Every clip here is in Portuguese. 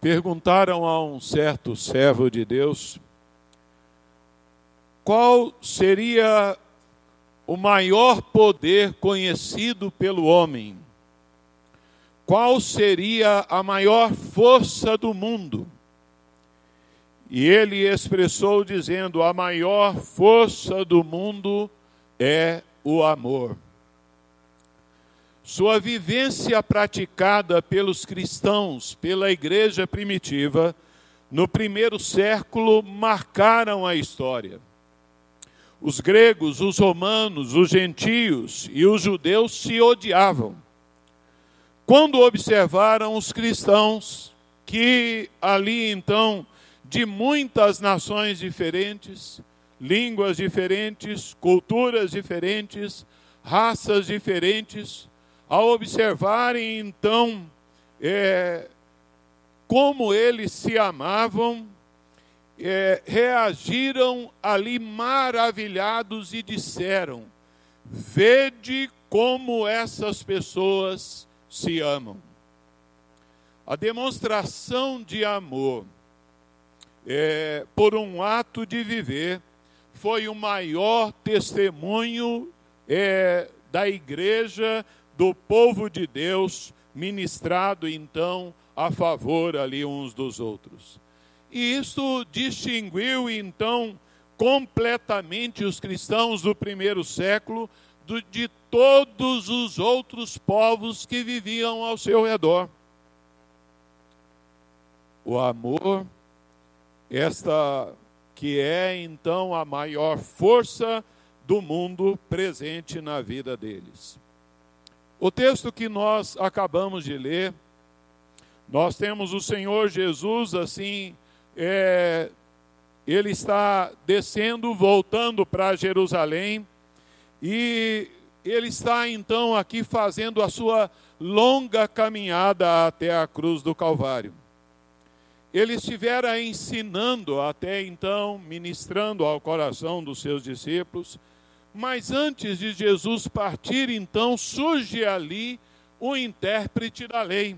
Perguntaram a um certo servo de Deus qual seria o maior poder conhecido pelo homem? Qual seria a maior força do mundo? E ele expressou dizendo: a maior força do mundo é o amor. Sua vivência praticada pelos cristãos, pela igreja primitiva, no primeiro século, marcaram a história. Os gregos, os romanos, os gentios e os judeus se odiavam. Quando observaram os cristãos, que ali então, de muitas nações diferentes, línguas diferentes, culturas diferentes, raças diferentes, ao observarem então é, como eles se amavam, é, reagiram ali maravilhados e disseram: Vede como essas pessoas se amam. A demonstração de amor é, por um ato de viver foi o maior testemunho é, da igreja, do povo de Deus, ministrado então a favor ali uns dos outros. E isso distinguiu então completamente os cristãos do primeiro século do, de todos os outros povos que viviam ao seu redor. O amor, esta que é então a maior força do mundo presente na vida deles. O texto que nós acabamos de ler, nós temos o Senhor Jesus assim é, ele está descendo, voltando para Jerusalém, e ele está então aqui fazendo a sua longa caminhada até a cruz do Calvário. Ele estivera ensinando até então, ministrando ao coração dos seus discípulos, mas antes de Jesus partir, então, surge ali o intérprete da lei,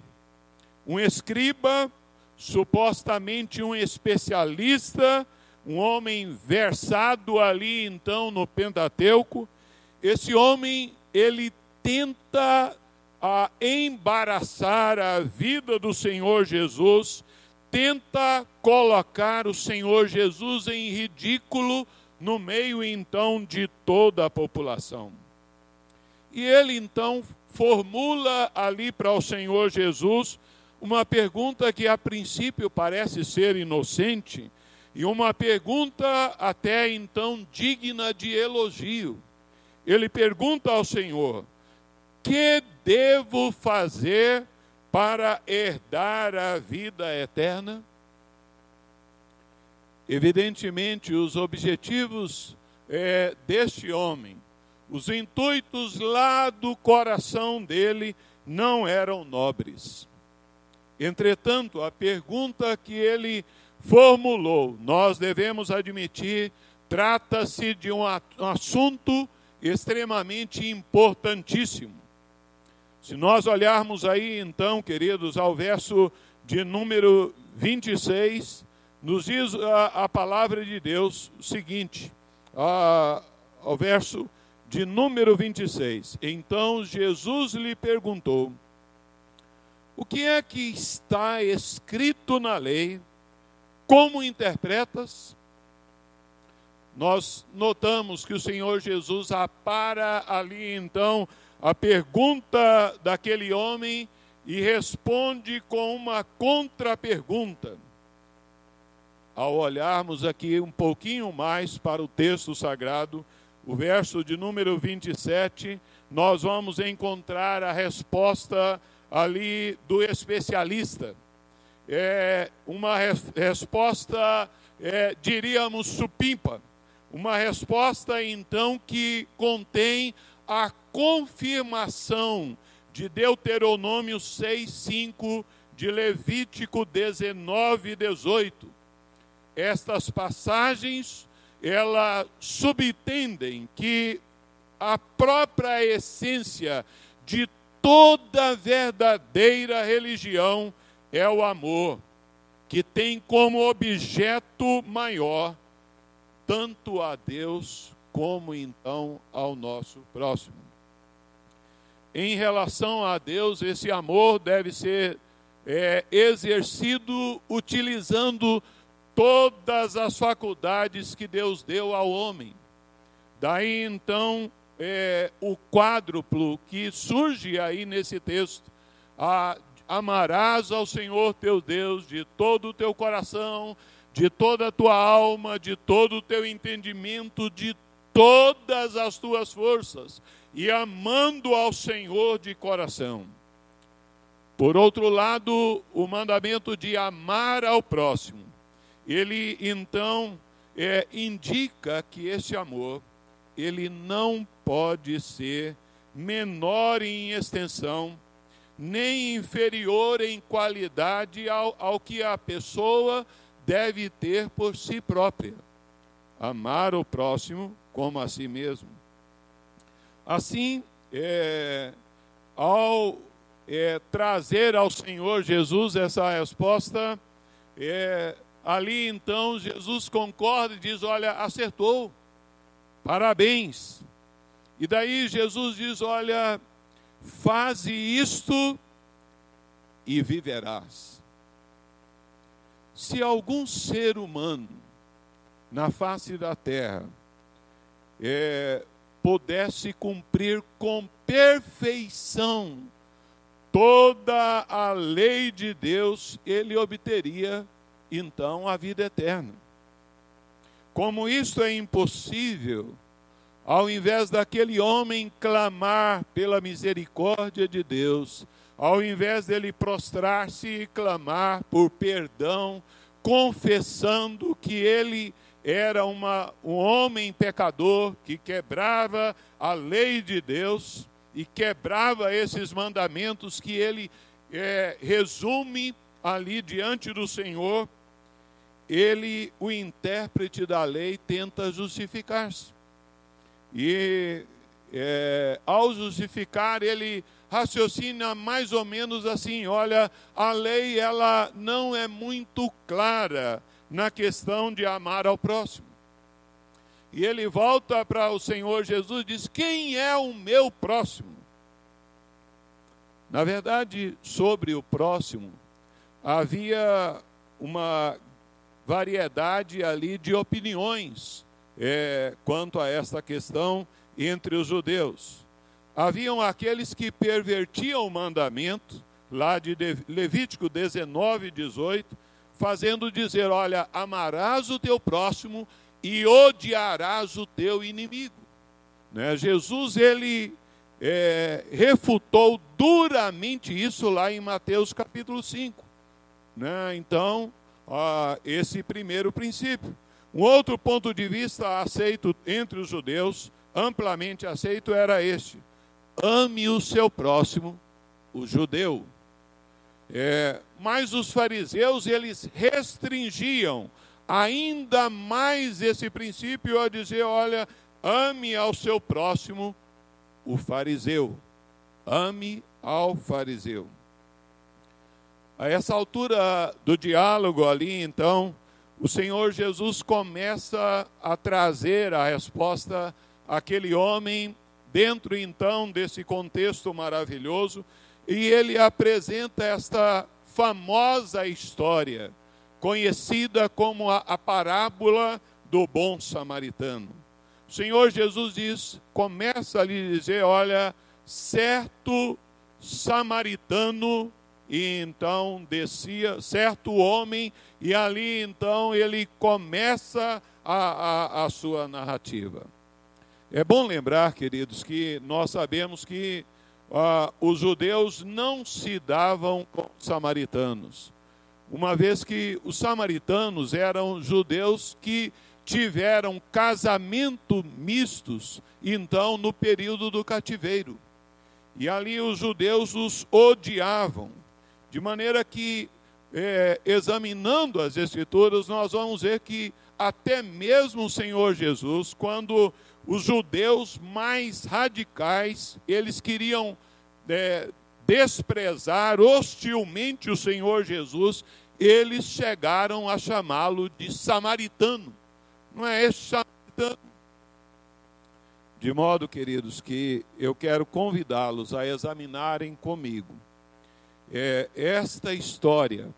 um escriba supostamente um especialista, um homem versado ali então no Pentateuco. Esse homem, ele tenta a embaraçar a vida do Senhor Jesus, tenta colocar o Senhor Jesus em ridículo no meio então de toda a população. E ele então formula ali para o Senhor Jesus uma pergunta que a princípio parece ser inocente e uma pergunta até então digna de elogio. Ele pergunta ao Senhor: Que devo fazer para herdar a vida eterna? Evidentemente, os objetivos é, deste homem, os intuitos lá do coração dele não eram nobres. Entretanto, a pergunta que ele formulou, nós devemos admitir, trata-se de um assunto extremamente importantíssimo. Se nós olharmos aí, então, queridos, ao verso de número 26, nos diz a, a palavra de Deus o seguinte, a, ao verso de número 26. Então Jesus lhe perguntou: o que é que está escrito na lei? Como interpretas? Nós notamos que o Senhor Jesus apara ali então a pergunta daquele homem e responde com uma contrapergunta. Ao olharmos aqui um pouquinho mais para o texto sagrado, o verso de número 27, nós vamos encontrar a resposta ali do especialista. É uma res resposta, é, diríamos, supimpa. Uma resposta, então, que contém a confirmação de Deuteronômio 6, 5, de Levítico 19, 18. Estas passagens, elas subtendem que a própria essência de toda verdadeira religião é o amor. que tem como objeto maior tanto a Deus como então ao nosso próximo. Em relação a Deus, esse amor deve ser é, exercido utilizando todas as faculdades que Deus deu ao homem. Daí então é, o quádruplo que surge aí nesse texto: a, amarás ao Senhor teu Deus de todo o teu coração, de toda a tua alma, de todo o teu entendimento, de todas as tuas forças, e amando ao Senhor de coração. Por outro lado, o mandamento de amar ao próximo, ele então é, indica que esse amor, ele não pode ser menor em extensão, nem inferior em qualidade ao, ao que a pessoa deve ter por si própria. Amar o próximo como a si mesmo. Assim, é, ao é, trazer ao Senhor Jesus essa resposta, é, ali então Jesus concorda e diz: Olha, acertou, parabéns. E daí Jesus diz: Olha, faze isto e viverás. Se algum ser humano na face da terra é, pudesse cumprir com perfeição toda a lei de Deus, ele obteria então a vida eterna. Como isso é impossível, ao invés daquele homem clamar pela misericórdia de Deus, ao invés dele prostrar-se e clamar por perdão, confessando que ele era uma, um homem pecador que quebrava a lei de Deus, e quebrava esses mandamentos que ele é, resume ali diante do Senhor, ele, o intérprete da lei, tenta justificar-se. E é, ao justificar, ele raciocina mais ou menos assim: olha, a lei ela não é muito clara na questão de amar ao próximo. E ele volta para o Senhor Jesus e diz: Quem é o meu próximo? Na verdade, sobre o próximo, havia uma variedade ali de opiniões é, quanto a esta questão entre os judeus. Haviam aqueles que pervertiam o mandamento, lá de Levítico 19, 18, fazendo dizer: Olha, amarás o teu próximo e odiarás o teu inimigo. Né? Jesus, ele é, refutou duramente isso lá em Mateus capítulo 5. Né? Então, ó, esse primeiro princípio. Um outro ponto de vista aceito entre os judeus, amplamente aceito, era este: ame o seu próximo, o judeu. É, mas os fariseus, eles restringiam ainda mais esse princípio a dizer: olha, ame ao seu próximo, o fariseu. Ame ao fariseu. A essa altura do diálogo ali, então, o Senhor Jesus começa a trazer a resposta àquele homem, dentro então desse contexto maravilhoso, e ele apresenta esta famosa história conhecida como a, a parábola do bom samaritano. O Senhor Jesus diz, começa a lhe dizer, olha, certo samaritano, e então descia, certo homem, e ali então ele começa a, a, a sua narrativa. É bom lembrar, queridos, que nós sabemos que ah, os judeus não se davam com os samaritanos uma vez que os samaritanos eram judeus que tiveram casamento mistos, então no período do cativeiro. E ali os judeus os odiavam, de maneira que, é, examinando as Escrituras, nós vamos ver que até mesmo o Senhor Jesus, quando os judeus mais radicais, eles queriam é, desprezar hostilmente o Senhor Jesus, eles chegaram a chamá-lo de samaritano. Não é esse samaritano? De modo, queridos, que eu quero convidá-los a examinarem comigo é, esta história,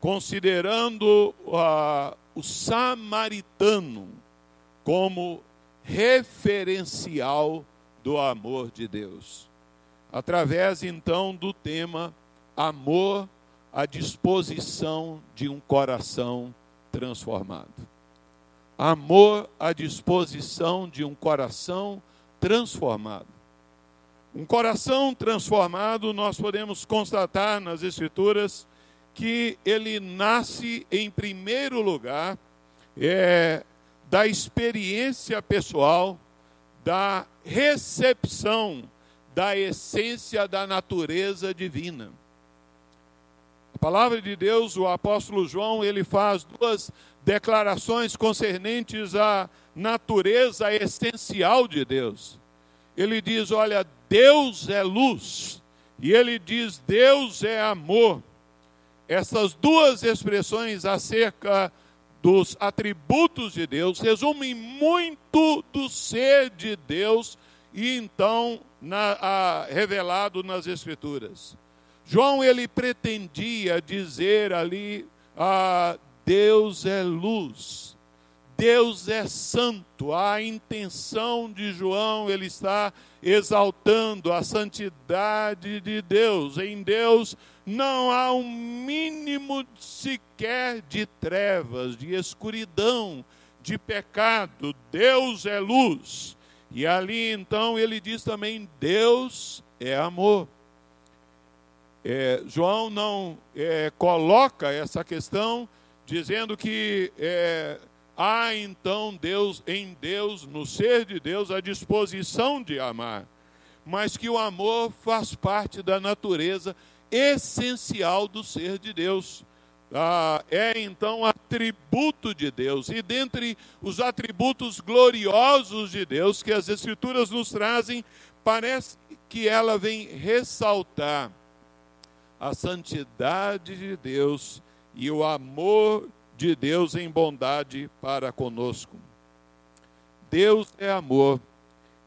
considerando uh, o samaritano como referencial do amor de Deus. Através então do tema amor à disposição de um coração transformado. Amor à disposição de um coração transformado. Um coração transformado, nós podemos constatar nas Escrituras que ele nasce, em primeiro lugar, é, da experiência pessoal, da recepção da essência da natureza divina. A palavra de Deus, o apóstolo João, ele faz duas declarações concernentes à natureza essencial de Deus. Ele diz: Olha, Deus é luz, e ele diz: Deus é amor. Essas duas expressões acerca dos atributos de Deus resumem muito do ser de Deus e então na, a, revelado nas Escrituras. João ele pretendia dizer ali: ah, Deus é luz. Deus é santo. A intenção de João, ele está exaltando a santidade de Deus. Em Deus não há um mínimo sequer de trevas, de escuridão, de pecado. Deus é luz. E ali então ele diz também: Deus é amor. É, João não é, coloca essa questão dizendo que é, há então Deus em Deus, no ser de Deus, a disposição de amar, mas que o amor faz parte da natureza essencial do ser de Deus. Ah, é então atributo de Deus, e dentre os atributos gloriosos de Deus que as Escrituras nos trazem, parece que ela vem ressaltar a santidade de Deus e o amor de Deus em bondade para conosco. Deus é amor.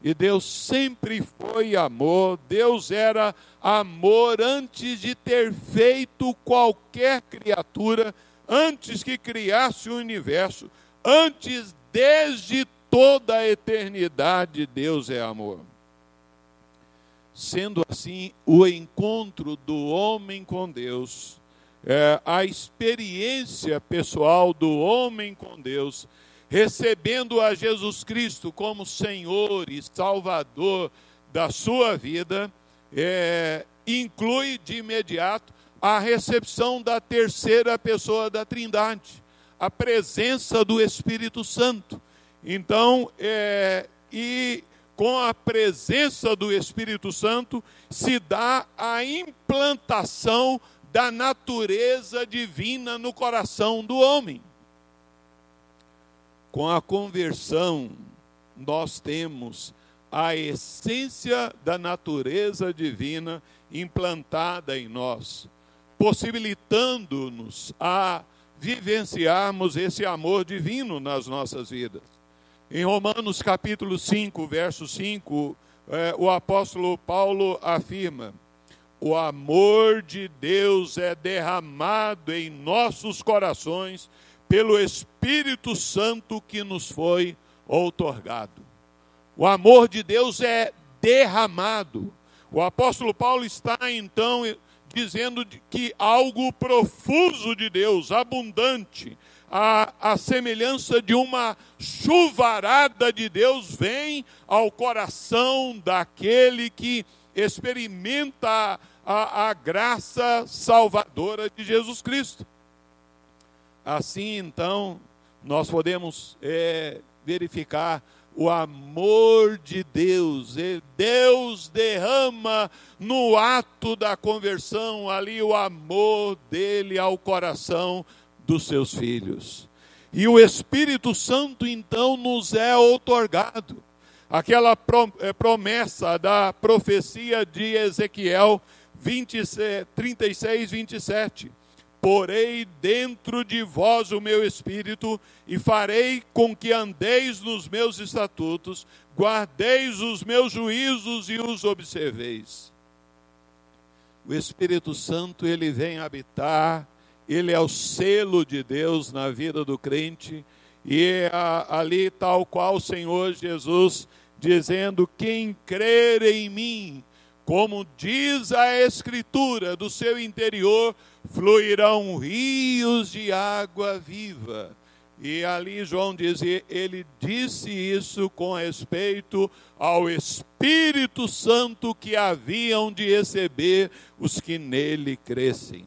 E Deus sempre foi amor. Deus era amor antes de ter feito qualquer criatura, antes que criasse o universo, antes, desde toda a eternidade, Deus é amor. Sendo assim, o encontro do homem com Deus é, a experiência pessoal do homem com Deus, recebendo a Jesus Cristo como Senhor e Salvador da sua vida, é, inclui de imediato a recepção da terceira pessoa da Trindade, a presença do Espírito Santo. Então, é, e com a presença do Espírito Santo se dá a implantação da natureza divina no coração do homem. Com a conversão, nós temos a essência da natureza divina implantada em nós, possibilitando-nos a vivenciarmos esse amor divino nas nossas vidas. Em Romanos capítulo 5, verso 5, eh, o apóstolo Paulo afirma: o amor de Deus é derramado em nossos corações pelo Espírito Santo que nos foi outorgado. O amor de Deus é derramado. O apóstolo Paulo está então dizendo que algo profuso de Deus, abundante, a, a semelhança de uma chuvarada de Deus, vem ao coração daquele que experimenta a, a graça salvadora de Jesus Cristo. Assim, então, nós podemos é, verificar o amor de Deus. Deus derrama no ato da conversão ali o amor dele ao coração dos seus filhos. E o Espírito Santo então nos é outorgado. Aquela é, promessa da profecia de Ezequiel 36, 27. Porei dentro de vós o meu espírito e farei com que andeis nos meus estatutos, guardeis os meus juízos e os observeis. O Espírito Santo, ele vem habitar, ele é o selo de Deus na vida do crente, e é ali, tal qual o Senhor Jesus, dizendo: Quem crer em mim, como diz a Escritura, do seu interior fluirão rios de água viva. E ali João diz, ele disse isso com respeito ao Espírito Santo que haviam de receber os que nele crescem.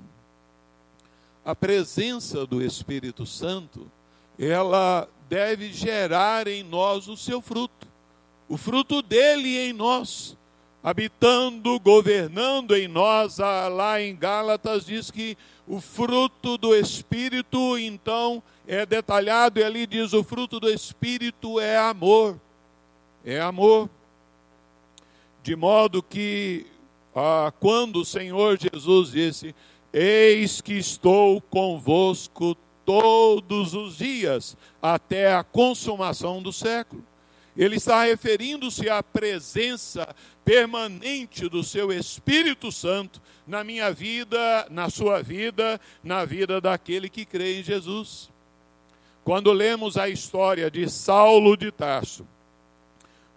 A presença do Espírito Santo, ela deve gerar em nós o seu fruto, o fruto dele em nós habitando, governando em nós. Lá em Gálatas diz que o fruto do Espírito, então, é detalhado, e ali diz: o fruto do Espírito é amor. É amor. De modo que, ah, quando o Senhor Jesus disse: Eis que estou convosco todos os dias, até a consumação do século. Ele está referindo-se à presença permanente do seu Espírito Santo na minha vida, na sua vida, na vida daquele que crê em Jesus. Quando lemos a história de Saulo de Tarso,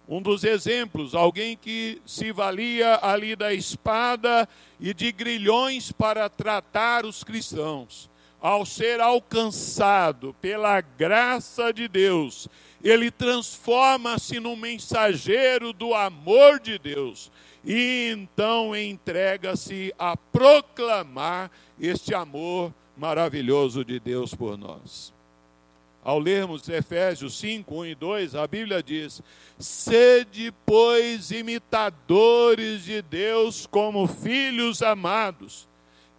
um dos exemplos, alguém que se valia ali da espada e de grilhões para tratar os cristãos, ao ser alcançado pela graça de Deus ele transforma-se num mensageiro do amor de Deus e então entrega-se a proclamar este amor maravilhoso de Deus por nós. Ao lermos Efésios 5, 1 e 2, a Bíblia diz: Sede, pois, imitadores de Deus como filhos amados,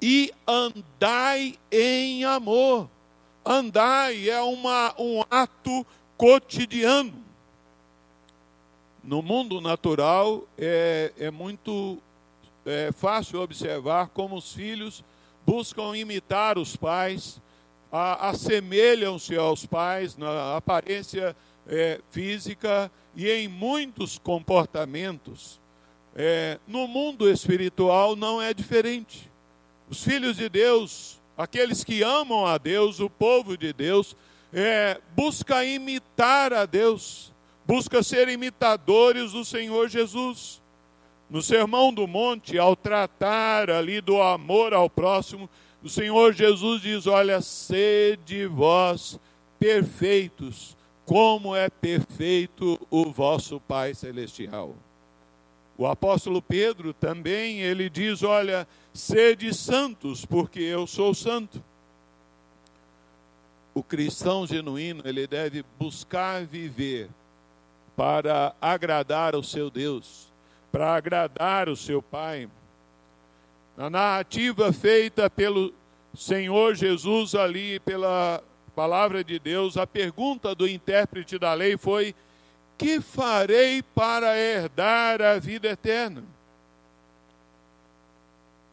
e andai em amor. Andai é uma, um ato cotidiano. No mundo natural, é, é muito é, fácil observar como os filhos buscam imitar os pais, assemelham-se aos pais na aparência é, física e em muitos comportamentos. É, no mundo espiritual não é diferente. Os filhos de Deus, aqueles que amam a Deus, o povo de Deus, é, busca imitar a Deus, busca ser imitadores do Senhor Jesus. No Sermão do Monte, ao tratar ali do amor ao próximo, o Senhor Jesus diz: Olha, sede vós perfeitos, como é perfeito o vosso Pai Celestial. O apóstolo Pedro também, ele diz: Olha, sede santos, porque eu sou santo o cristão genuíno, ele deve buscar viver para agradar o seu Deus, para agradar o seu Pai. Na narrativa feita pelo Senhor Jesus ali, pela palavra de Deus, a pergunta do intérprete da lei foi: Que farei para herdar a vida eterna?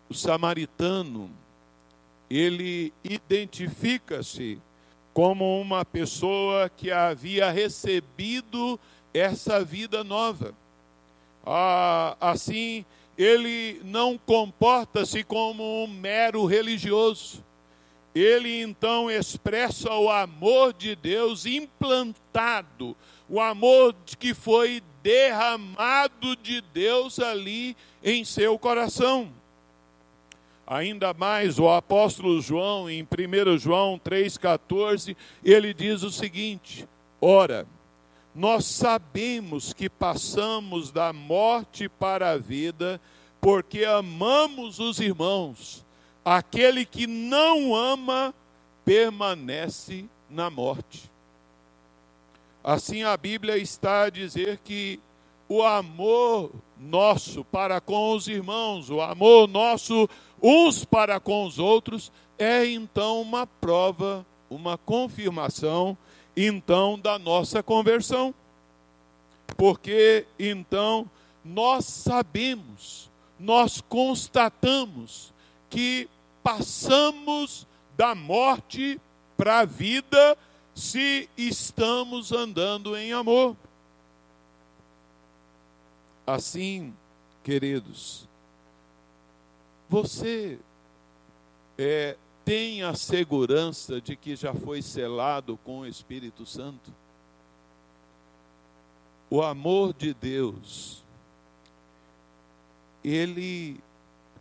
O samaritano, ele identifica-se como uma pessoa que havia recebido essa vida nova. Ah, assim, ele não comporta-se como um mero religioso. Ele então expressa o amor de Deus implantado, o amor que foi derramado de Deus ali em seu coração. Ainda mais o apóstolo João, em 1 João 3,14, ele diz o seguinte: Ora, nós sabemos que passamos da morte para a vida, porque amamos os irmãos. Aquele que não ama permanece na morte. Assim a Bíblia está a dizer que o amor nosso para com os irmãos, o amor nosso uns para com os outros, é então uma prova, uma confirmação, então, da nossa conversão. Porque então nós sabemos, nós constatamos que passamos da morte para a vida se estamos andando em amor. Assim, queridos, você é, tem a segurança de que já foi selado com o Espírito Santo? O amor de Deus, ele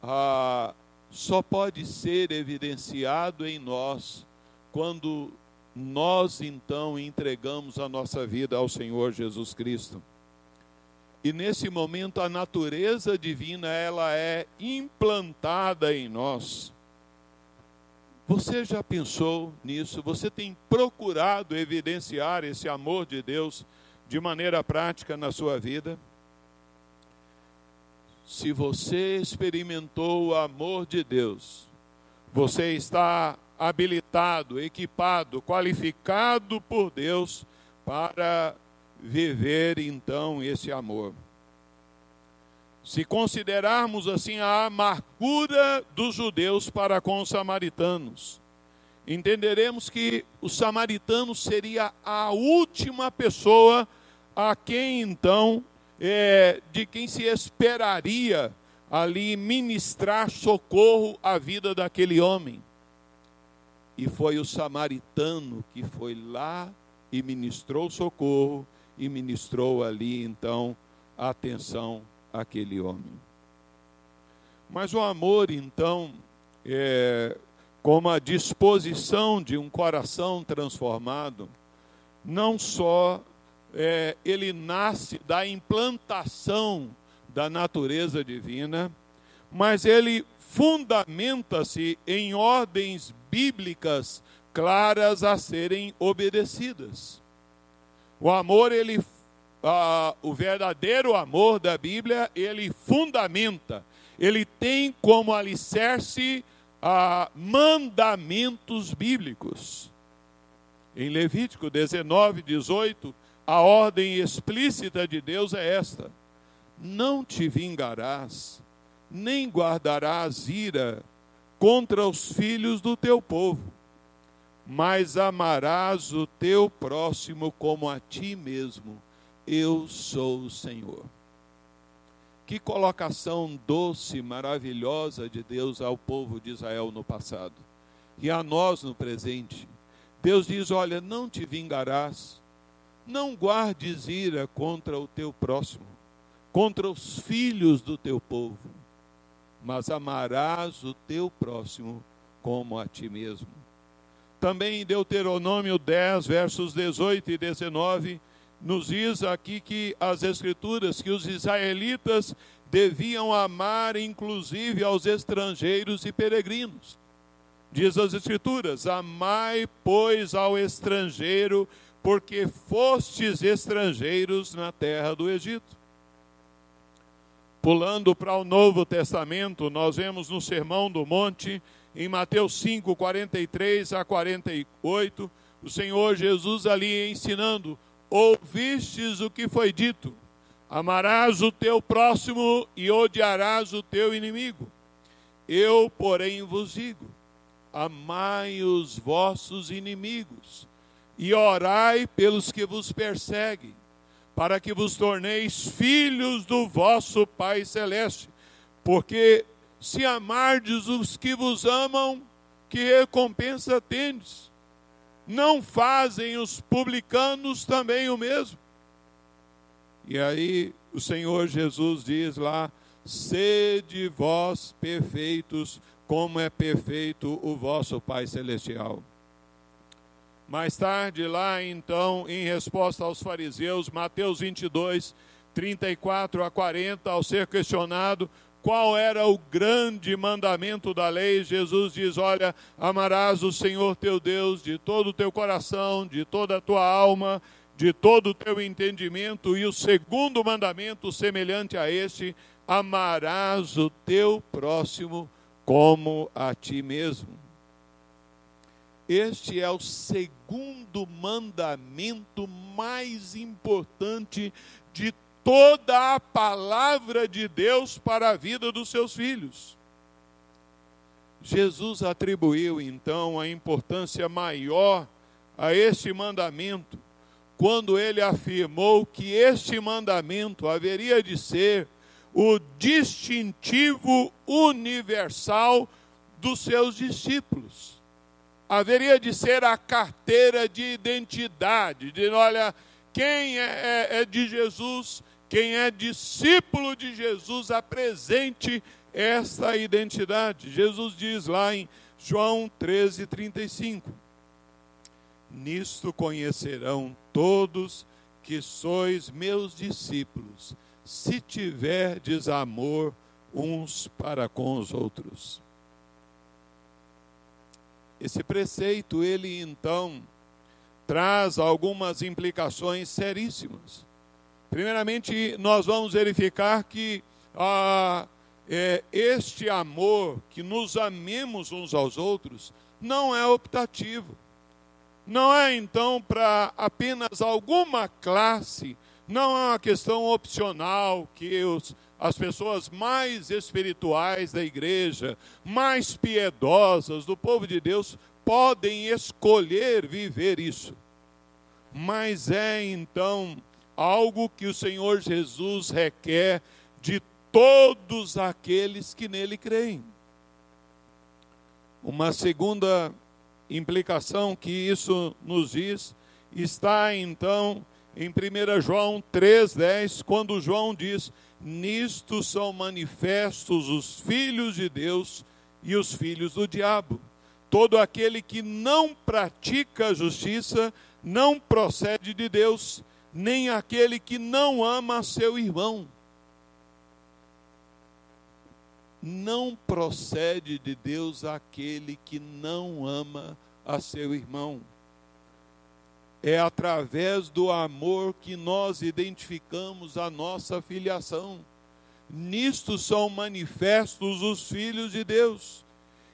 ah, só pode ser evidenciado em nós quando nós então entregamos a nossa vida ao Senhor Jesus Cristo. E nesse momento a natureza divina ela é implantada em nós. Você já pensou nisso? Você tem procurado evidenciar esse amor de Deus de maneira prática na sua vida? Se você experimentou o amor de Deus, você está habilitado, equipado, qualificado por Deus para viver então esse amor. Se considerarmos assim a amargura dos judeus para com os samaritanos, entenderemos que o samaritano seria a última pessoa a quem então, é, de quem se esperaria ali ministrar socorro à vida daquele homem. E foi o samaritano que foi lá e ministrou socorro e ministrou ali então atenção aquele homem. Mas o amor, então, é, como a disposição de um coração transformado, não só é, ele nasce da implantação da natureza divina, mas ele fundamenta-se em ordens bíblicas claras a serem obedecidas. O amor ele ah, o verdadeiro amor da Bíblia, ele fundamenta, ele tem como alicerce ah, mandamentos bíblicos. Em Levítico 19, 18, a ordem explícita de Deus é esta: Não te vingarás, nem guardarás ira contra os filhos do teu povo, mas amarás o teu próximo como a ti mesmo eu sou o Senhor. Que colocação doce, maravilhosa de Deus ao povo de Israel no passado e a nós no presente. Deus diz: Olha, não te vingarás, não guardes ira contra o teu próximo, contra os filhos do teu povo, mas amarás o teu próximo como a ti mesmo. Também em Deuteronômio 10, versos 18 e 19 nos diz aqui que as Escrituras, que os israelitas deviam amar inclusive aos estrangeiros e peregrinos. Diz as Escrituras: Amai, pois, ao estrangeiro, porque fostes estrangeiros na terra do Egito. Pulando para o Novo Testamento, nós vemos no Sermão do Monte, em Mateus 5, 43 a 48, o Senhor Jesus ali ensinando ouvistes o que foi dito: amarás o teu próximo e odiarás o teu inimigo. Eu, porém, vos digo: amai os vossos inimigos e orai pelos que vos perseguem, para que vos torneis filhos do vosso Pai Celeste. Porque se amardes os que vos amam, que recompensa tendes? não fazem os publicanos também o mesmo? E aí o Senhor Jesus diz lá: sede vós perfeitos, como é perfeito o vosso Pai Celestial. Mais tarde, lá então, em resposta aos fariseus, Mateus 22, 34 a 40, ao ser questionado qual era o grande mandamento da lei, Jesus diz: Olha, amarás o Senhor teu Deus de todo o teu coração, de toda a tua alma, de todo o teu entendimento, e o segundo mandamento, semelhante a este, amarás o teu próximo como a ti mesmo. Este é o segundo mandamento mais importante de toda a palavra de Deus para a vida dos seus filhos. Jesus atribuiu então a importância maior a este mandamento quando ele afirmou que este mandamento haveria de ser o distintivo universal dos seus discípulos. Haveria de ser a carteira de identidade, de olha, quem é, é, é de Jesus, quem é discípulo de Jesus, apresente essa identidade. Jesus diz lá em João 13, 35: Nisto conhecerão todos que sois meus discípulos, se tiverdes amor uns para com os outros. Esse preceito, ele então traz algumas implicações seríssimas. Primeiramente, nós vamos verificar que ah, é, este amor, que nos amemos uns aos outros, não é optativo. Não é então para apenas alguma classe, não é uma questão opcional que os, as pessoas mais espirituais da igreja, mais piedosas do povo de Deus, podem escolher viver isso. Mas é então algo que o Senhor Jesus requer de todos aqueles que nele creem. Uma segunda implicação que isso nos diz está então em 1 João 3,10, quando João diz: Nisto são manifestos os filhos de Deus e os filhos do diabo. Todo aquele que não pratica a justiça não procede de Deus, nem aquele que não ama seu irmão. Não procede de Deus aquele que não ama a seu irmão. É através do amor que nós identificamos a nossa filiação. Nisto são manifestos os filhos de Deus.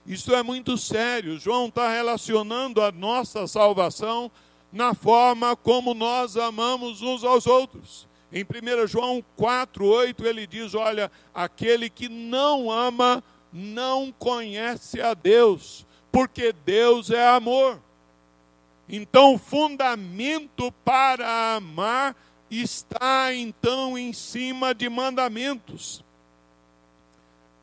Isso é muito sério. João está relacionando a nossa salvação na forma como nós amamos uns aos outros. Em 1 João 4, 8, ele diz: Olha, aquele que não ama não conhece a Deus, porque Deus é amor. Então, o fundamento para amar está então em cima de mandamentos.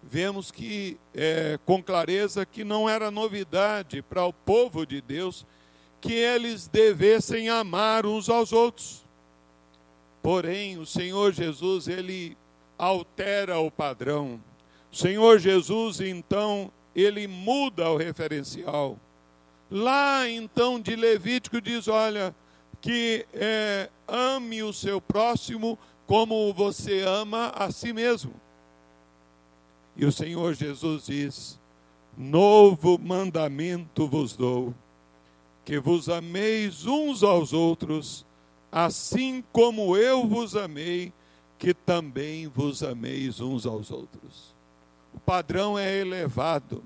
Vemos que, é, com clareza, que não era novidade para o povo de Deus que eles devessem amar uns aos outros. Porém, o Senhor Jesus, ele altera o padrão. O Senhor Jesus, então, ele muda o referencial. Lá então de Levítico diz: olha, que é, ame o seu próximo como você ama a si mesmo. E o Senhor Jesus diz: Novo mandamento vos dou, que vos ameis uns aos outros, assim como eu vos amei, que também vos ameis uns aos outros. O padrão é elevado.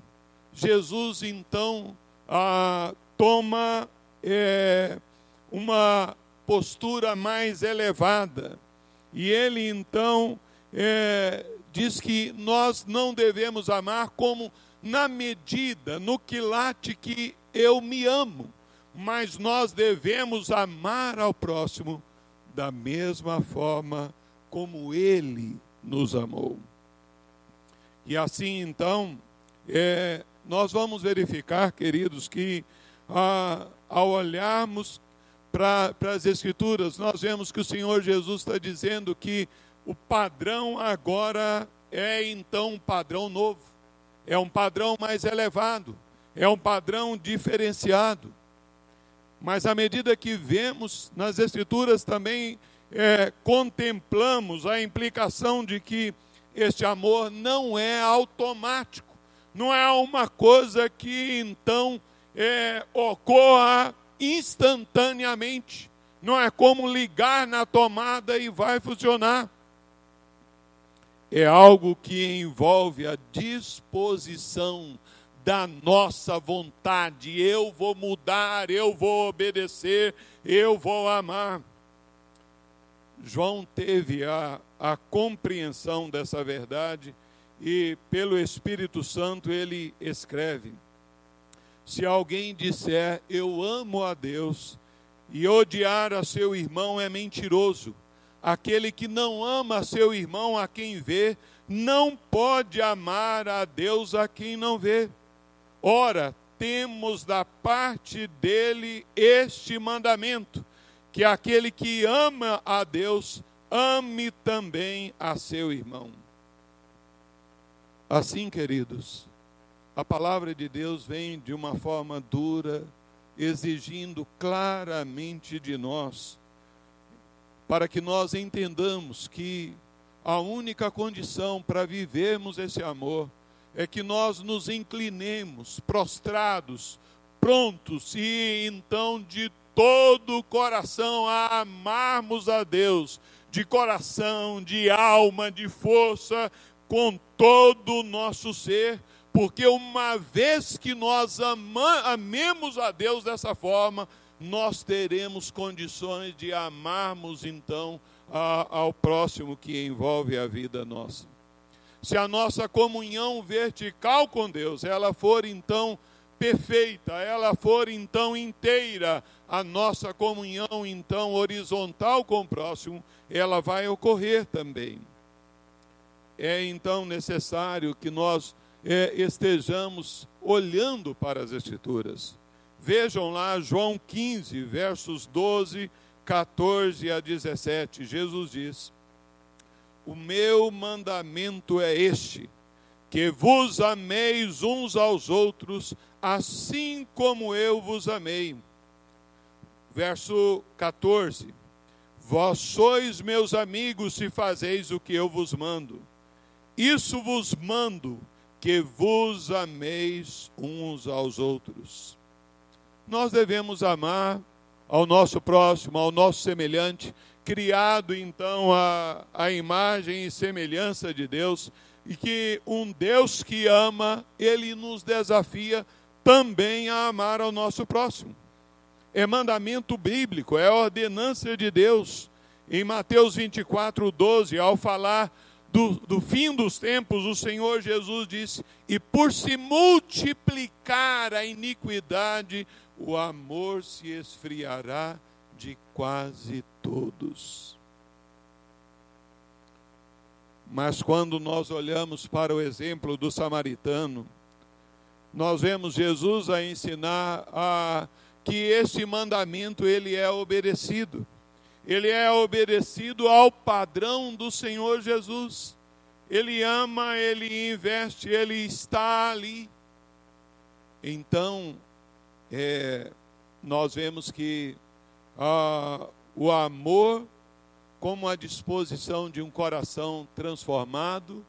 Jesus então ah, toma é, uma postura mais elevada. E ele então é, diz que nós não devemos amar como na medida, no quilate que eu me amo, mas nós devemos amar ao próximo da mesma forma como ele nos amou. E assim então, é, nós vamos verificar, queridos, que ah, ao olharmos para as Escrituras, nós vemos que o Senhor Jesus está dizendo que o padrão agora é então um padrão novo, é um padrão mais elevado, é um padrão diferenciado. Mas à medida que vemos nas Escrituras também é, contemplamos a implicação de que este amor não é automático não é uma coisa que então é, ocorra instantaneamente. Não é como ligar na tomada e vai funcionar. É algo que envolve a disposição da nossa vontade. Eu vou mudar, eu vou obedecer, eu vou amar. João teve a, a compreensão dessa verdade e, pelo Espírito Santo, ele escreve: Se alguém disser eu amo a Deus e odiar a seu irmão é mentiroso. Aquele que não ama seu irmão a quem vê, não pode amar a Deus a quem não vê. Ora, temos da parte dele este mandamento: que aquele que ama a Deus, ame também a seu irmão. Assim, queridos, a palavra de Deus vem de uma forma dura, exigindo claramente de nós, para que nós entendamos que a única condição para vivermos esse amor é que nós nos inclinemos, prostrados, prontos e então de todo o coração a amarmos a Deus, de coração, de alma, de força, com todo o nosso ser, porque uma vez que nós ama, amemos a Deus dessa forma, nós teremos condições de amarmos então a, ao próximo que envolve a vida nossa. Se a nossa comunhão vertical com Deus, ela for então perfeita, ela for então inteira, a nossa comunhão então horizontal com o próximo, ela vai ocorrer também. É então necessário que nós é, estejamos olhando para as Escrituras. Vejam lá João 15, versos 12, 14 a 17. Jesus diz: O meu mandamento é este, que vos ameis uns aos outros, assim como eu vos amei. Verso 14: Vós sois meus amigos se fazeis o que eu vos mando. Isso vos mando, que vos ameis uns aos outros. Nós devemos amar ao nosso próximo, ao nosso semelhante, criado então a, a imagem e semelhança de Deus, e que um Deus que ama, ele nos desafia também a amar ao nosso próximo. É mandamento bíblico, é ordenança de Deus. Em Mateus 24, 12, ao falar do, do fim dos tempos, o Senhor Jesus disse: E por se multiplicar a iniquidade, o amor se esfriará quase todos. Mas quando nós olhamos para o exemplo do samaritano, nós vemos Jesus a ensinar a, que esse mandamento ele é obedecido ele é obedecido ao padrão do Senhor Jesus. Ele ama, ele investe, ele está ali. Então, é, nós vemos que ah, o amor, como a disposição de um coração transformado,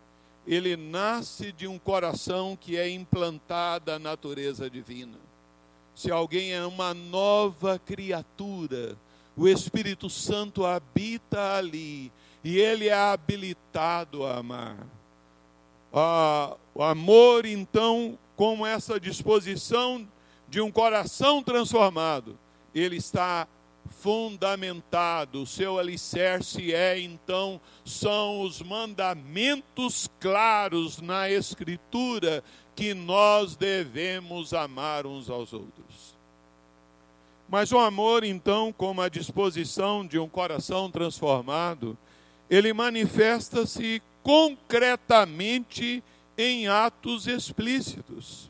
ele nasce de um coração que é implantado à natureza divina. Se alguém é uma nova criatura, o Espírito Santo habita ali e ele é habilitado a amar. Ah, o amor, então, como essa disposição de um coração transformado, ele está fundamentado, seu alicerce é então são os mandamentos claros na escritura que nós devemos amar uns aos outros. Mas o amor, então, como a disposição de um coração transformado, ele manifesta-se concretamente em atos explícitos.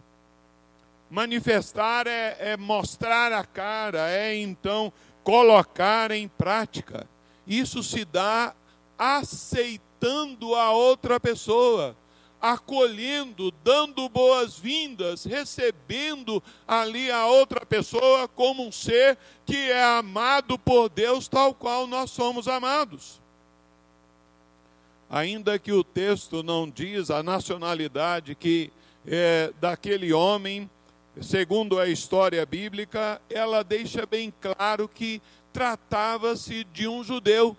Manifestar é, é, mostrar a cara, é então colocar em prática. Isso se dá aceitando a outra pessoa, acolhendo, dando boas-vindas, recebendo ali a outra pessoa como um ser que é amado por Deus, tal qual nós somos amados. Ainda que o texto não diz a nacionalidade que é daquele homem, segundo a história bíblica, ela deixa bem claro que tratava-se de um judeu.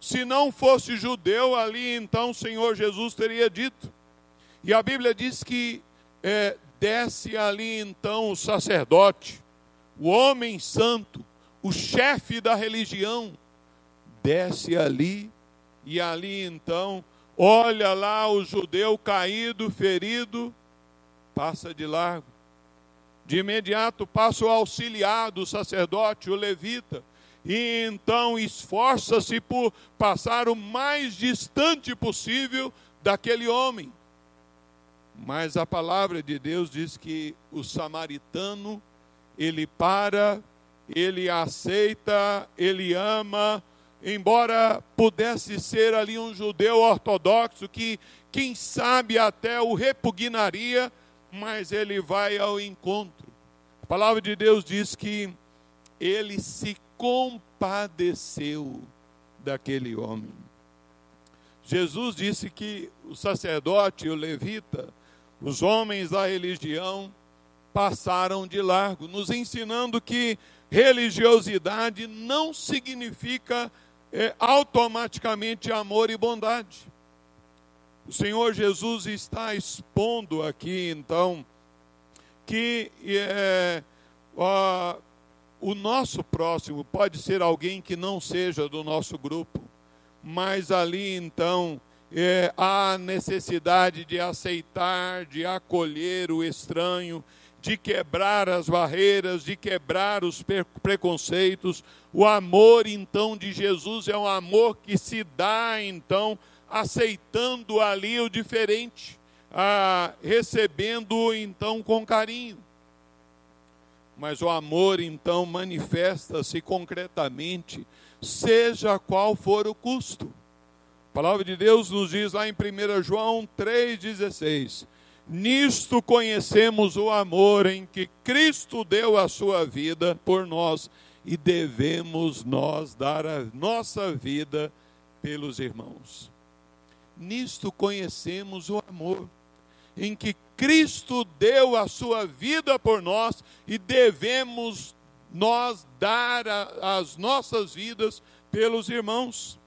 Se não fosse judeu ali, então o Senhor Jesus teria dito. E a Bíblia diz que é, desce ali então o sacerdote, o homem santo, o chefe da religião, desce ali, e ali então, olha lá o judeu caído, ferido, passa de largo. De imediato passa o auxiliado, o sacerdote, o levita, e então esforça-se por passar o mais distante possível daquele homem. Mas a palavra de Deus diz que o samaritano, ele para, ele aceita, ele ama, embora pudesse ser ali um judeu ortodoxo que, quem sabe, até o repugnaria, mas ele vai ao encontro. A palavra de Deus diz que ele se compadeceu daquele homem. Jesus disse que o sacerdote, o levita, os homens da religião passaram de largo, nos ensinando que religiosidade não significa é, automaticamente amor e bondade. O Senhor Jesus está expondo aqui, então, que é, o nosso próximo pode ser alguém que não seja do nosso grupo, mas ali, então, é, há necessidade de aceitar, de acolher o estranho, de quebrar as barreiras, de quebrar os preconceitos. O amor, então, de Jesus é um amor que se dá, então, aceitando ali o diferente, ah, recebendo então com carinho. Mas o amor então manifesta-se concretamente, seja qual for o custo. A palavra de Deus nos diz lá em 1 João 3,16: Nisto conhecemos o amor em que Cristo deu a sua vida por nós e devemos nós dar a nossa vida pelos irmãos. Nisto conhecemos o amor, em que Cristo deu a sua vida por nós e devemos nós dar a, as nossas vidas pelos irmãos.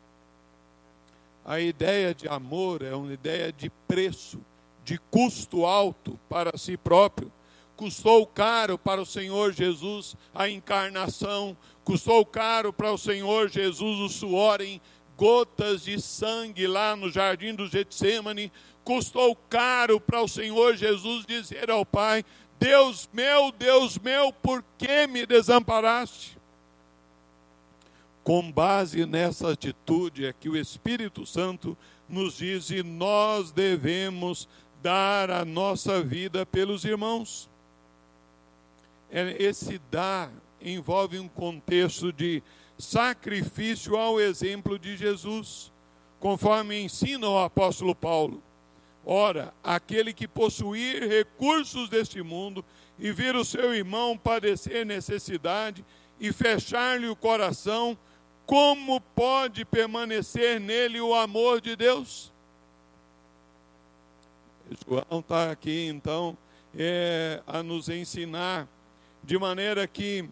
A ideia de amor é uma ideia de preço, de custo alto para si próprio. Custou caro para o Senhor Jesus a encarnação, custou caro para o Senhor Jesus o suor em gotas de sangue lá no jardim do Getsemane, custou caro para o Senhor Jesus dizer ao Pai: Deus meu, Deus meu, por que me desamparaste? Com base nessa atitude é que o Espírito Santo nos diz e nós devemos dar a nossa vida pelos irmãos. É, esse dar envolve um contexto de sacrifício ao exemplo de Jesus, conforme ensina o apóstolo Paulo. Ora, aquele que possuir recursos deste mundo e vir o seu irmão padecer necessidade e fechar-lhe o coração, como pode permanecer nele o amor de Deus? João está aqui então é, a nos ensinar de maneira que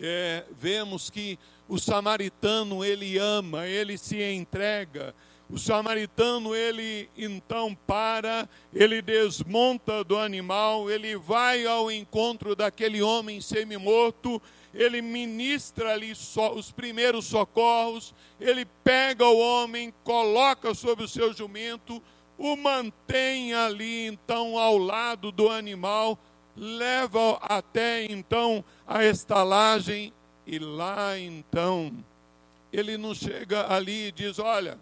é, vemos que o samaritano ele ama, ele se entrega. O samaritano ele então para, ele desmonta do animal, ele vai ao encontro daquele homem semi-morto, ele ministra ali os primeiros socorros, ele pega o homem, coloca sobre o seu jumento, o mantém ali então ao lado do animal, leva até então a estalagem e lá então, ele não chega ali e diz: Olha,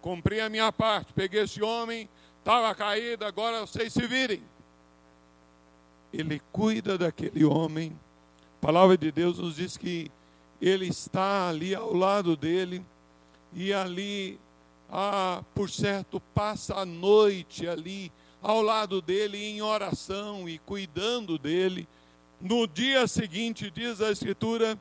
cumpri a minha parte, peguei esse homem, estava caído, agora vocês se virem. Ele cuida daquele homem. A palavra de Deus nos diz que ele está ali ao lado dele e ali, ah, por certo, passa a noite ali ao lado dele em oração e cuidando dele. No dia seguinte, diz a Escritura,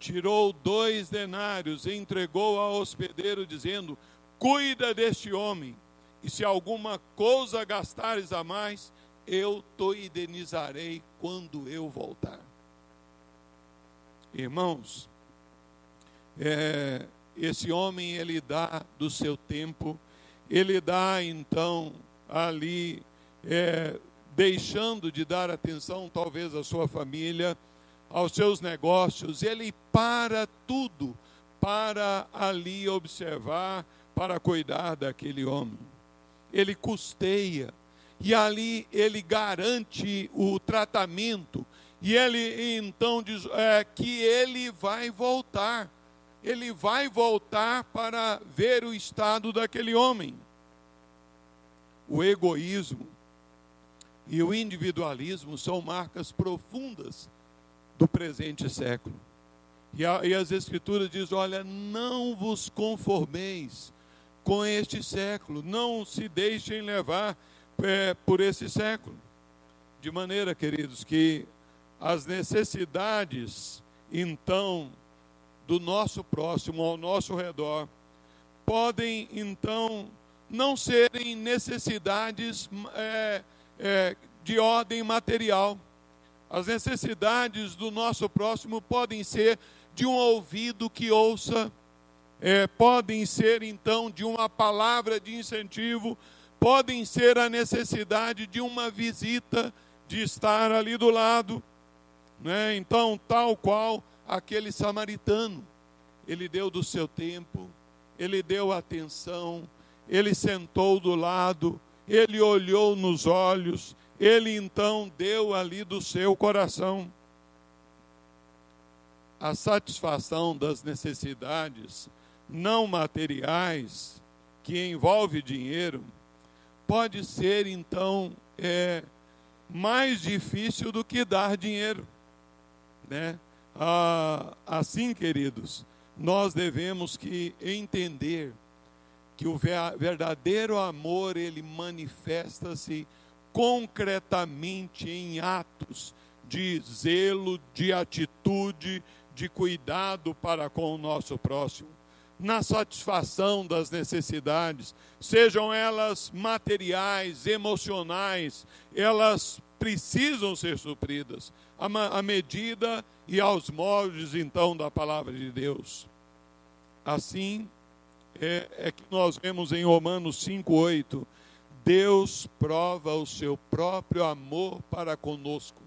tirou dois denários e entregou ao hospedeiro, dizendo: Cuida deste homem, e se alguma coisa gastares a mais, eu te indenizarei quando eu voltar. Irmãos, é, esse homem ele dá do seu tempo, ele dá então ali é, deixando de dar atenção, talvez, à sua família, aos seus negócios, ele para tudo para ali observar, para cuidar daquele homem. Ele custeia e ali ele garante o tratamento e ele então diz é, que ele vai voltar. Ele vai voltar para ver o estado daquele homem. O egoísmo e o individualismo são marcas profundas do presente século. E, a, e as Escrituras dizem: olha, não vos conformeis com este século, não se deixem levar é, por esse século. De maneira, queridos, que as necessidades, então, do nosso próximo ao nosso redor, podem, então, não serem necessidades é, é, de ordem material. As necessidades do nosso próximo podem ser de um ouvido que ouça, é, podem ser então de uma palavra de incentivo, podem ser a necessidade de uma visita, de estar ali do lado. Né? Então, tal qual aquele samaritano, ele deu do seu tempo, ele deu atenção, ele sentou do lado, ele olhou nos olhos, ele então deu ali do seu coração a satisfação das necessidades não materiais, que envolve dinheiro, pode ser então é, mais difícil do que dar dinheiro. Né? Ah, assim, queridos, nós devemos que entender que o verdadeiro amor ele manifesta-se concretamente em atos de zelo, de atitude, de cuidado para com o nosso próximo, na satisfação das necessidades, sejam elas materiais, emocionais, elas precisam ser supridas à medida e aos moldes então da palavra de Deus. Assim é, é que nós vemos em Romanos 5:8, Deus prova o seu próprio amor para conosco.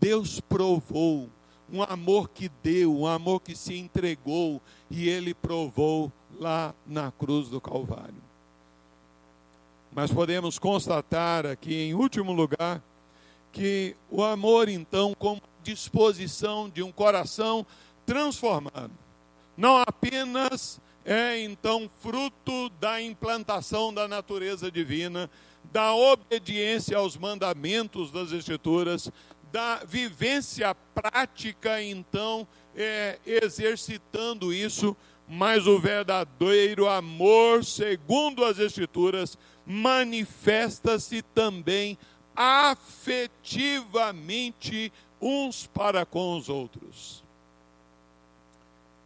Deus provou um amor que deu, um amor que se entregou e ele provou lá na cruz do Calvário. Mas podemos constatar aqui, em último lugar, que o amor, então, como disposição de um coração transformado, não apenas é então fruto da implantação da natureza divina, da obediência aos mandamentos das Escrituras, da vivência prática, então, é, exercitando isso, mas o verdadeiro amor, segundo as Escrituras, manifesta-se também afetivamente uns para com os outros.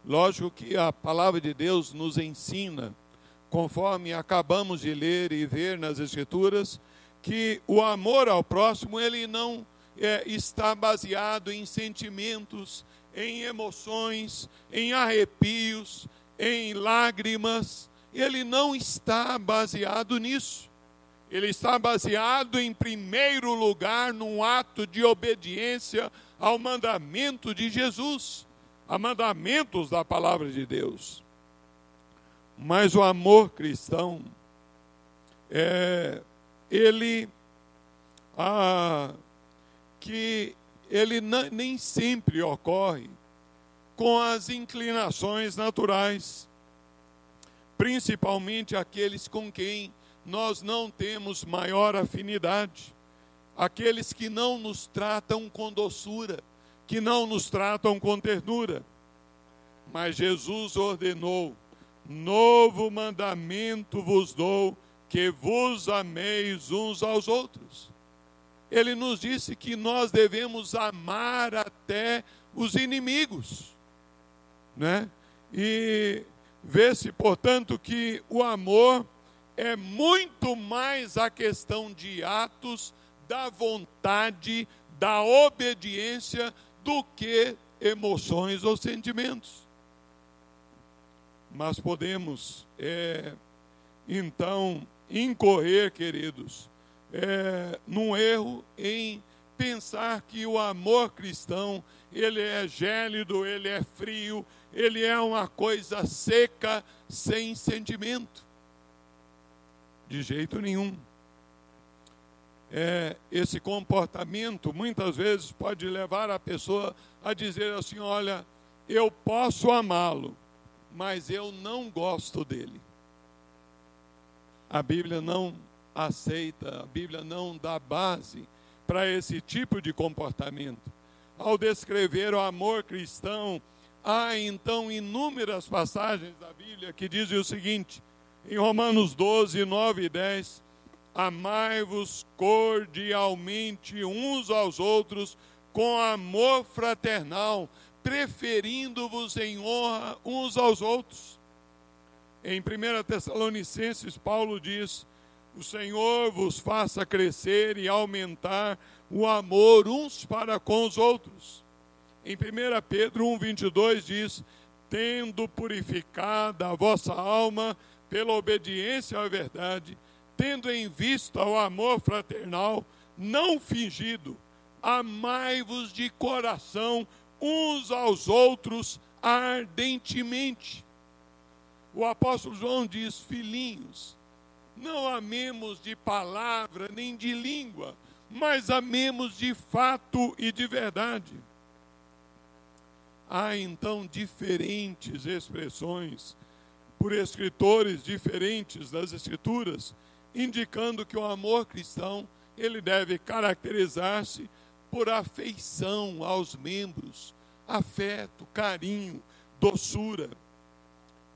Lógico que a palavra de Deus nos ensina, conforme acabamos de ler e ver nas Escrituras, que o amor ao próximo ele não é, está baseado em sentimentos, em emoções, em arrepios, em lágrimas. Ele não está baseado nisso. Ele está baseado, em primeiro lugar, num ato de obediência ao mandamento de Jesus, a mandamentos da palavra de Deus. Mas o amor cristão, é, ele ah, que ele nem sempre ocorre com as inclinações naturais, principalmente aqueles com quem nós não temos maior afinidade, aqueles que não nos tratam com doçura, que não nos tratam com ternura. Mas Jesus ordenou: novo mandamento vos dou, que vos ameis uns aos outros ele nos disse que nós devemos amar até os inimigos, né? E vê-se, portanto, que o amor é muito mais a questão de atos, da vontade, da obediência, do que emoções ou sentimentos. Mas podemos, é, então, incorrer, queridos, é, num erro em pensar que o amor cristão, ele é gélido, ele é frio, ele é uma coisa seca, sem sentimento. De jeito nenhum. É, esse comportamento muitas vezes pode levar a pessoa a dizer assim: olha, eu posso amá-lo, mas eu não gosto dele. A Bíblia não aceita, a Bíblia não dá base para esse tipo de comportamento. Ao descrever o amor cristão, há então inúmeras passagens da Bíblia que dizem o seguinte, em Romanos 12, 9 e 10, amai-vos cordialmente uns aos outros com amor fraternal, preferindo-vos em honra uns aos outros. Em 1 Tessalonicenses, Paulo diz: O Senhor vos faça crescer e aumentar o amor uns para com os outros. Em 1 Pedro 1,22 diz: Tendo purificado a vossa alma pela obediência à verdade, tendo em vista o amor fraternal, não fingido, amai-vos de coração uns aos outros ardentemente. O apóstolo João diz: Filhinhos, não amemos de palavra nem de língua, mas amemos de fato e de verdade. Há então diferentes expressões por escritores diferentes das escrituras, indicando que o amor cristão ele deve caracterizar-se por afeição aos membros, afeto, carinho, doçura.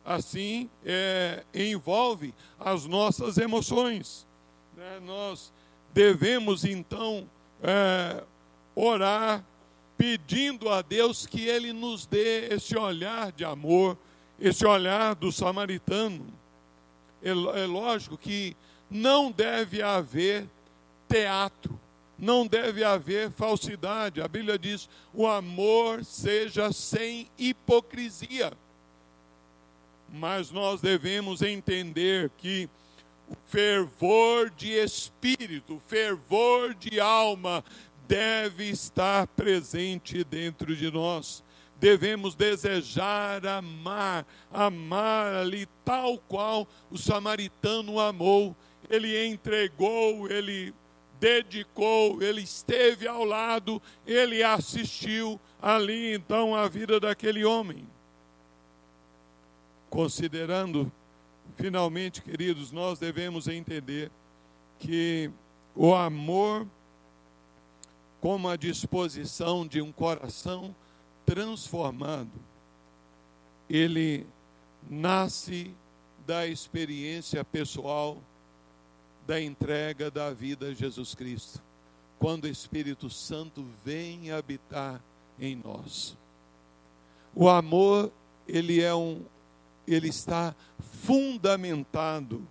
Assim, é, envolve as nossas emoções. Né? Nós devemos então é, orar pedindo a Deus que Ele nos dê esse olhar de amor, esse olhar do samaritano. É, é lógico que não deve haver teatro, não deve haver falsidade. A Bíblia diz: o amor seja sem hipocrisia. Mas nós devemos entender que o fervor de espírito, o fervor de alma deve estar presente dentro de nós. Devemos desejar amar, amar ali tal qual o samaritano amou. Ele entregou, ele dedicou, ele esteve ao lado, ele assistiu ali então a vida daquele homem. Considerando Finalmente, queridos, nós devemos entender que o amor, como a disposição de um coração transformado, ele nasce da experiência pessoal da entrega da vida a Jesus Cristo, quando o Espírito Santo vem habitar em nós. O amor, ele é um ele está fundamentado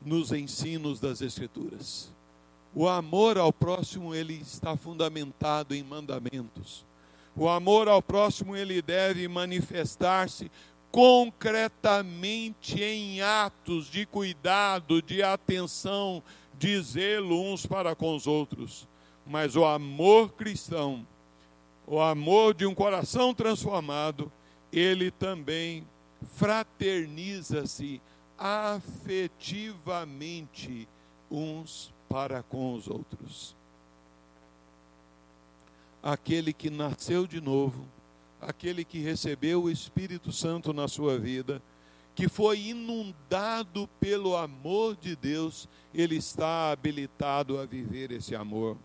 nos ensinos das Escrituras. O amor ao próximo, ele está fundamentado em mandamentos. O amor ao próximo, ele deve manifestar-se concretamente em atos de cuidado, de atenção, de zelo uns para com os outros. Mas o amor cristão, o amor de um coração transformado, ele também fraterniza-se afetivamente uns para com os outros. Aquele que nasceu de novo, aquele que recebeu o Espírito Santo na sua vida, que foi inundado pelo amor de Deus, ele está habilitado a viver esse amor.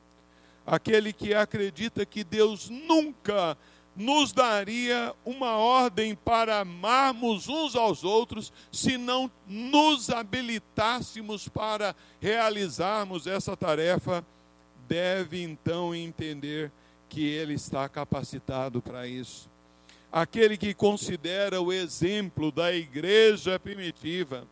Aquele que acredita que Deus nunca nos daria uma ordem para amarmos uns aos outros se não nos habilitássemos para realizarmos essa tarefa, deve então entender que ele está capacitado para isso. Aquele que considera o exemplo da igreja primitiva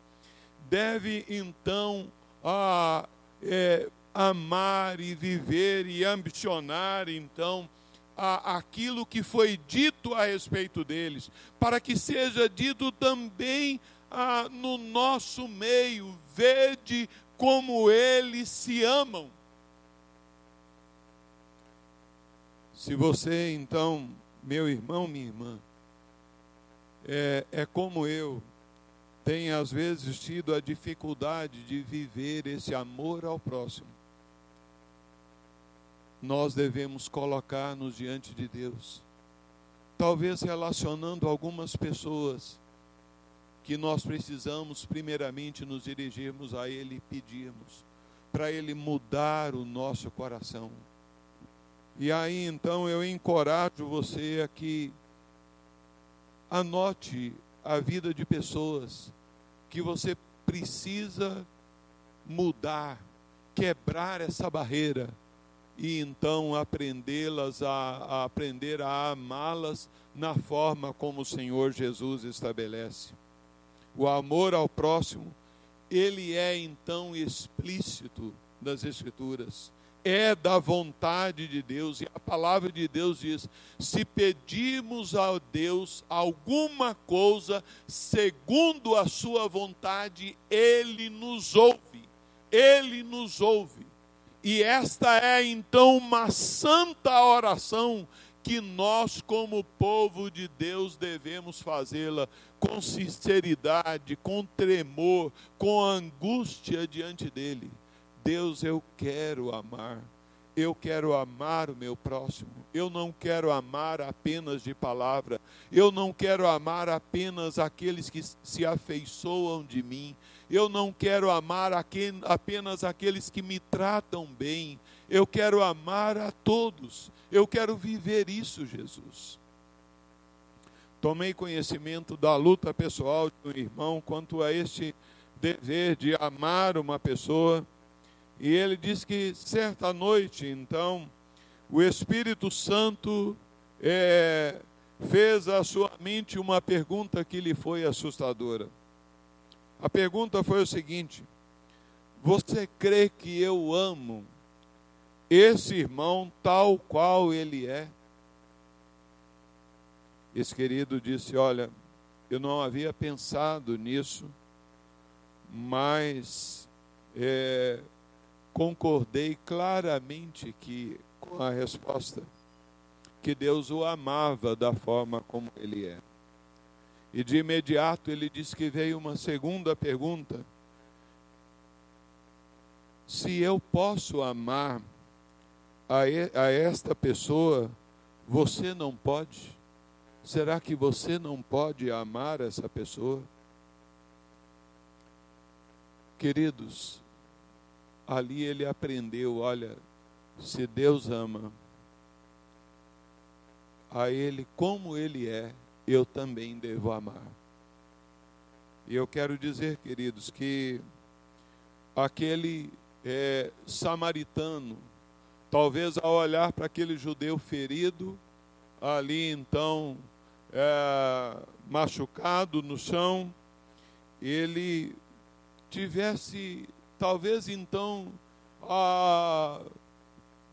deve então ah, é, amar e viver e ambicionar então a, aquilo que foi dito a respeito deles, para que seja dito também a, no nosso meio, vede como eles se amam. Se você, então, meu irmão, minha irmã, é, é como eu, tem às vezes tido a dificuldade de viver esse amor ao próximo, nós devemos colocar-nos diante de Deus. Talvez relacionando algumas pessoas que nós precisamos, primeiramente, nos dirigirmos a Ele e pedirmos para Ele mudar o nosso coração. E aí então eu encorajo você a que anote a vida de pessoas que você precisa mudar, quebrar essa barreira e então aprendê-las a, a aprender a amá-las na forma como o Senhor Jesus estabelece. O amor ao próximo, ele é então explícito das Escrituras é da vontade de Deus, e a palavra de Deus diz: se pedirmos a Deus alguma coisa segundo a Sua vontade, Ele nos ouve, Ele nos ouve. E esta é então uma santa oração que nós, como povo de Deus, devemos fazê-la com sinceridade, com tremor, com angústia diante dEle. Deus, eu quero amar. Eu quero amar o meu próximo. Eu não quero amar apenas de palavra. Eu não quero amar apenas aqueles que se afeiçoam de mim. Eu não quero amar apenas aqueles que me tratam bem. Eu quero amar a todos. Eu quero viver isso, Jesus. Tomei conhecimento da luta pessoal de um irmão quanto a este dever de amar uma pessoa e ele diz que certa noite, então, o Espírito Santo é, fez à sua mente uma pergunta que lhe foi assustadora. A pergunta foi o seguinte: Você crê que eu amo esse irmão tal qual ele é? Esse querido disse: Olha, eu não havia pensado nisso, mas é, concordei claramente que com a resposta que Deus o amava da forma como ele é. E de imediato ele disse que veio uma segunda pergunta: se eu posso amar a, a esta pessoa, você não pode? Será que você não pode amar essa pessoa? Queridos, ali ele aprendeu: olha, se Deus ama a ele como ele é, eu também devo amar. E eu quero dizer, queridos, que aquele é, samaritano, talvez ao olhar para aquele judeu ferido, ali então é, machucado no chão, ele tivesse talvez então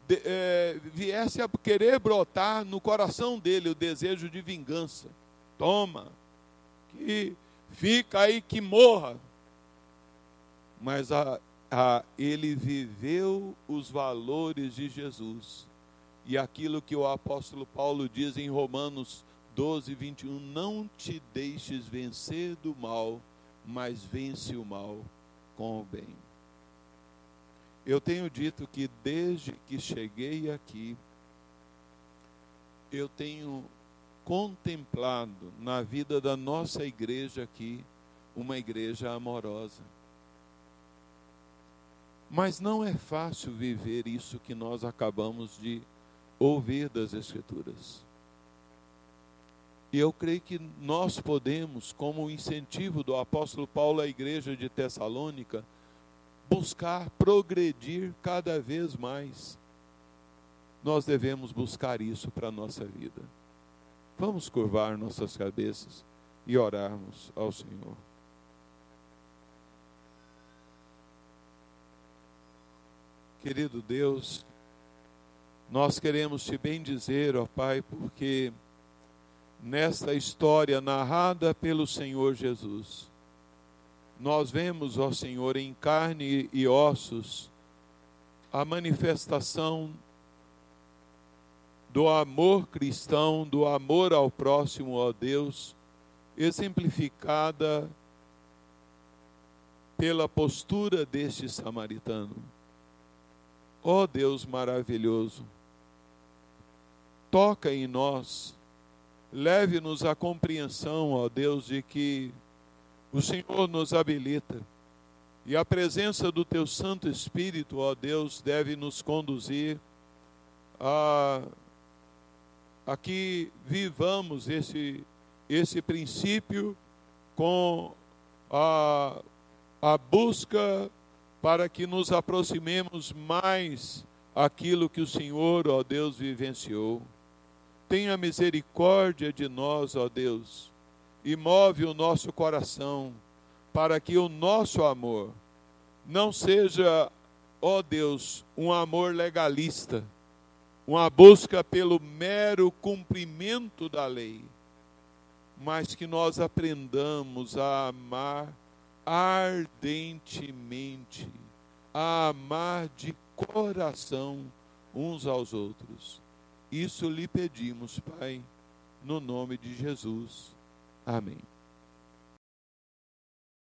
de, é, viesse a querer brotar no coração dele o desejo de vingança. Toma, que fica aí que morra. Mas a, a, ele viveu os valores de Jesus. E aquilo que o apóstolo Paulo diz em Romanos 12, 21, não te deixes vencer do mal, mas vence o mal com o bem. Eu tenho dito que desde que cheguei aqui, eu tenho contemplado na vida da nossa igreja aqui uma igreja amorosa. Mas não é fácil viver isso que nós acabamos de ouvir das Escrituras. E eu creio que nós podemos, como incentivo do apóstolo Paulo à igreja de Tessalônica, buscar progredir cada vez mais. Nós devemos buscar isso para a nossa vida. Vamos curvar nossas cabeças e orarmos ao Senhor. Querido Deus, nós queremos te bendizer, ó Pai, porque nesta história narrada pelo Senhor Jesus, nós vemos, ó Senhor, em carne e ossos, a manifestação do amor cristão, do amor ao próximo, ó Deus, exemplificada pela postura deste samaritano. Ó Deus maravilhoso, toca em nós, leve-nos à compreensão, ó Deus, de que o Senhor nos habilita e a presença do Teu Santo Espírito, ó Deus, deve nos conduzir a, a que vivamos esse, esse princípio com a, a busca para que nos aproximemos mais aquilo que o Senhor, ó Deus, vivenciou. Tenha misericórdia de nós, ó Deus, e move o nosso coração para que o nosso amor não seja, ó Deus, um amor legalista, uma busca pelo mero cumprimento da lei, mas que nós aprendamos a amar ardentemente, a amar de coração uns aos outros. Isso lhe pedimos, Pai, no nome de Jesus. Amém.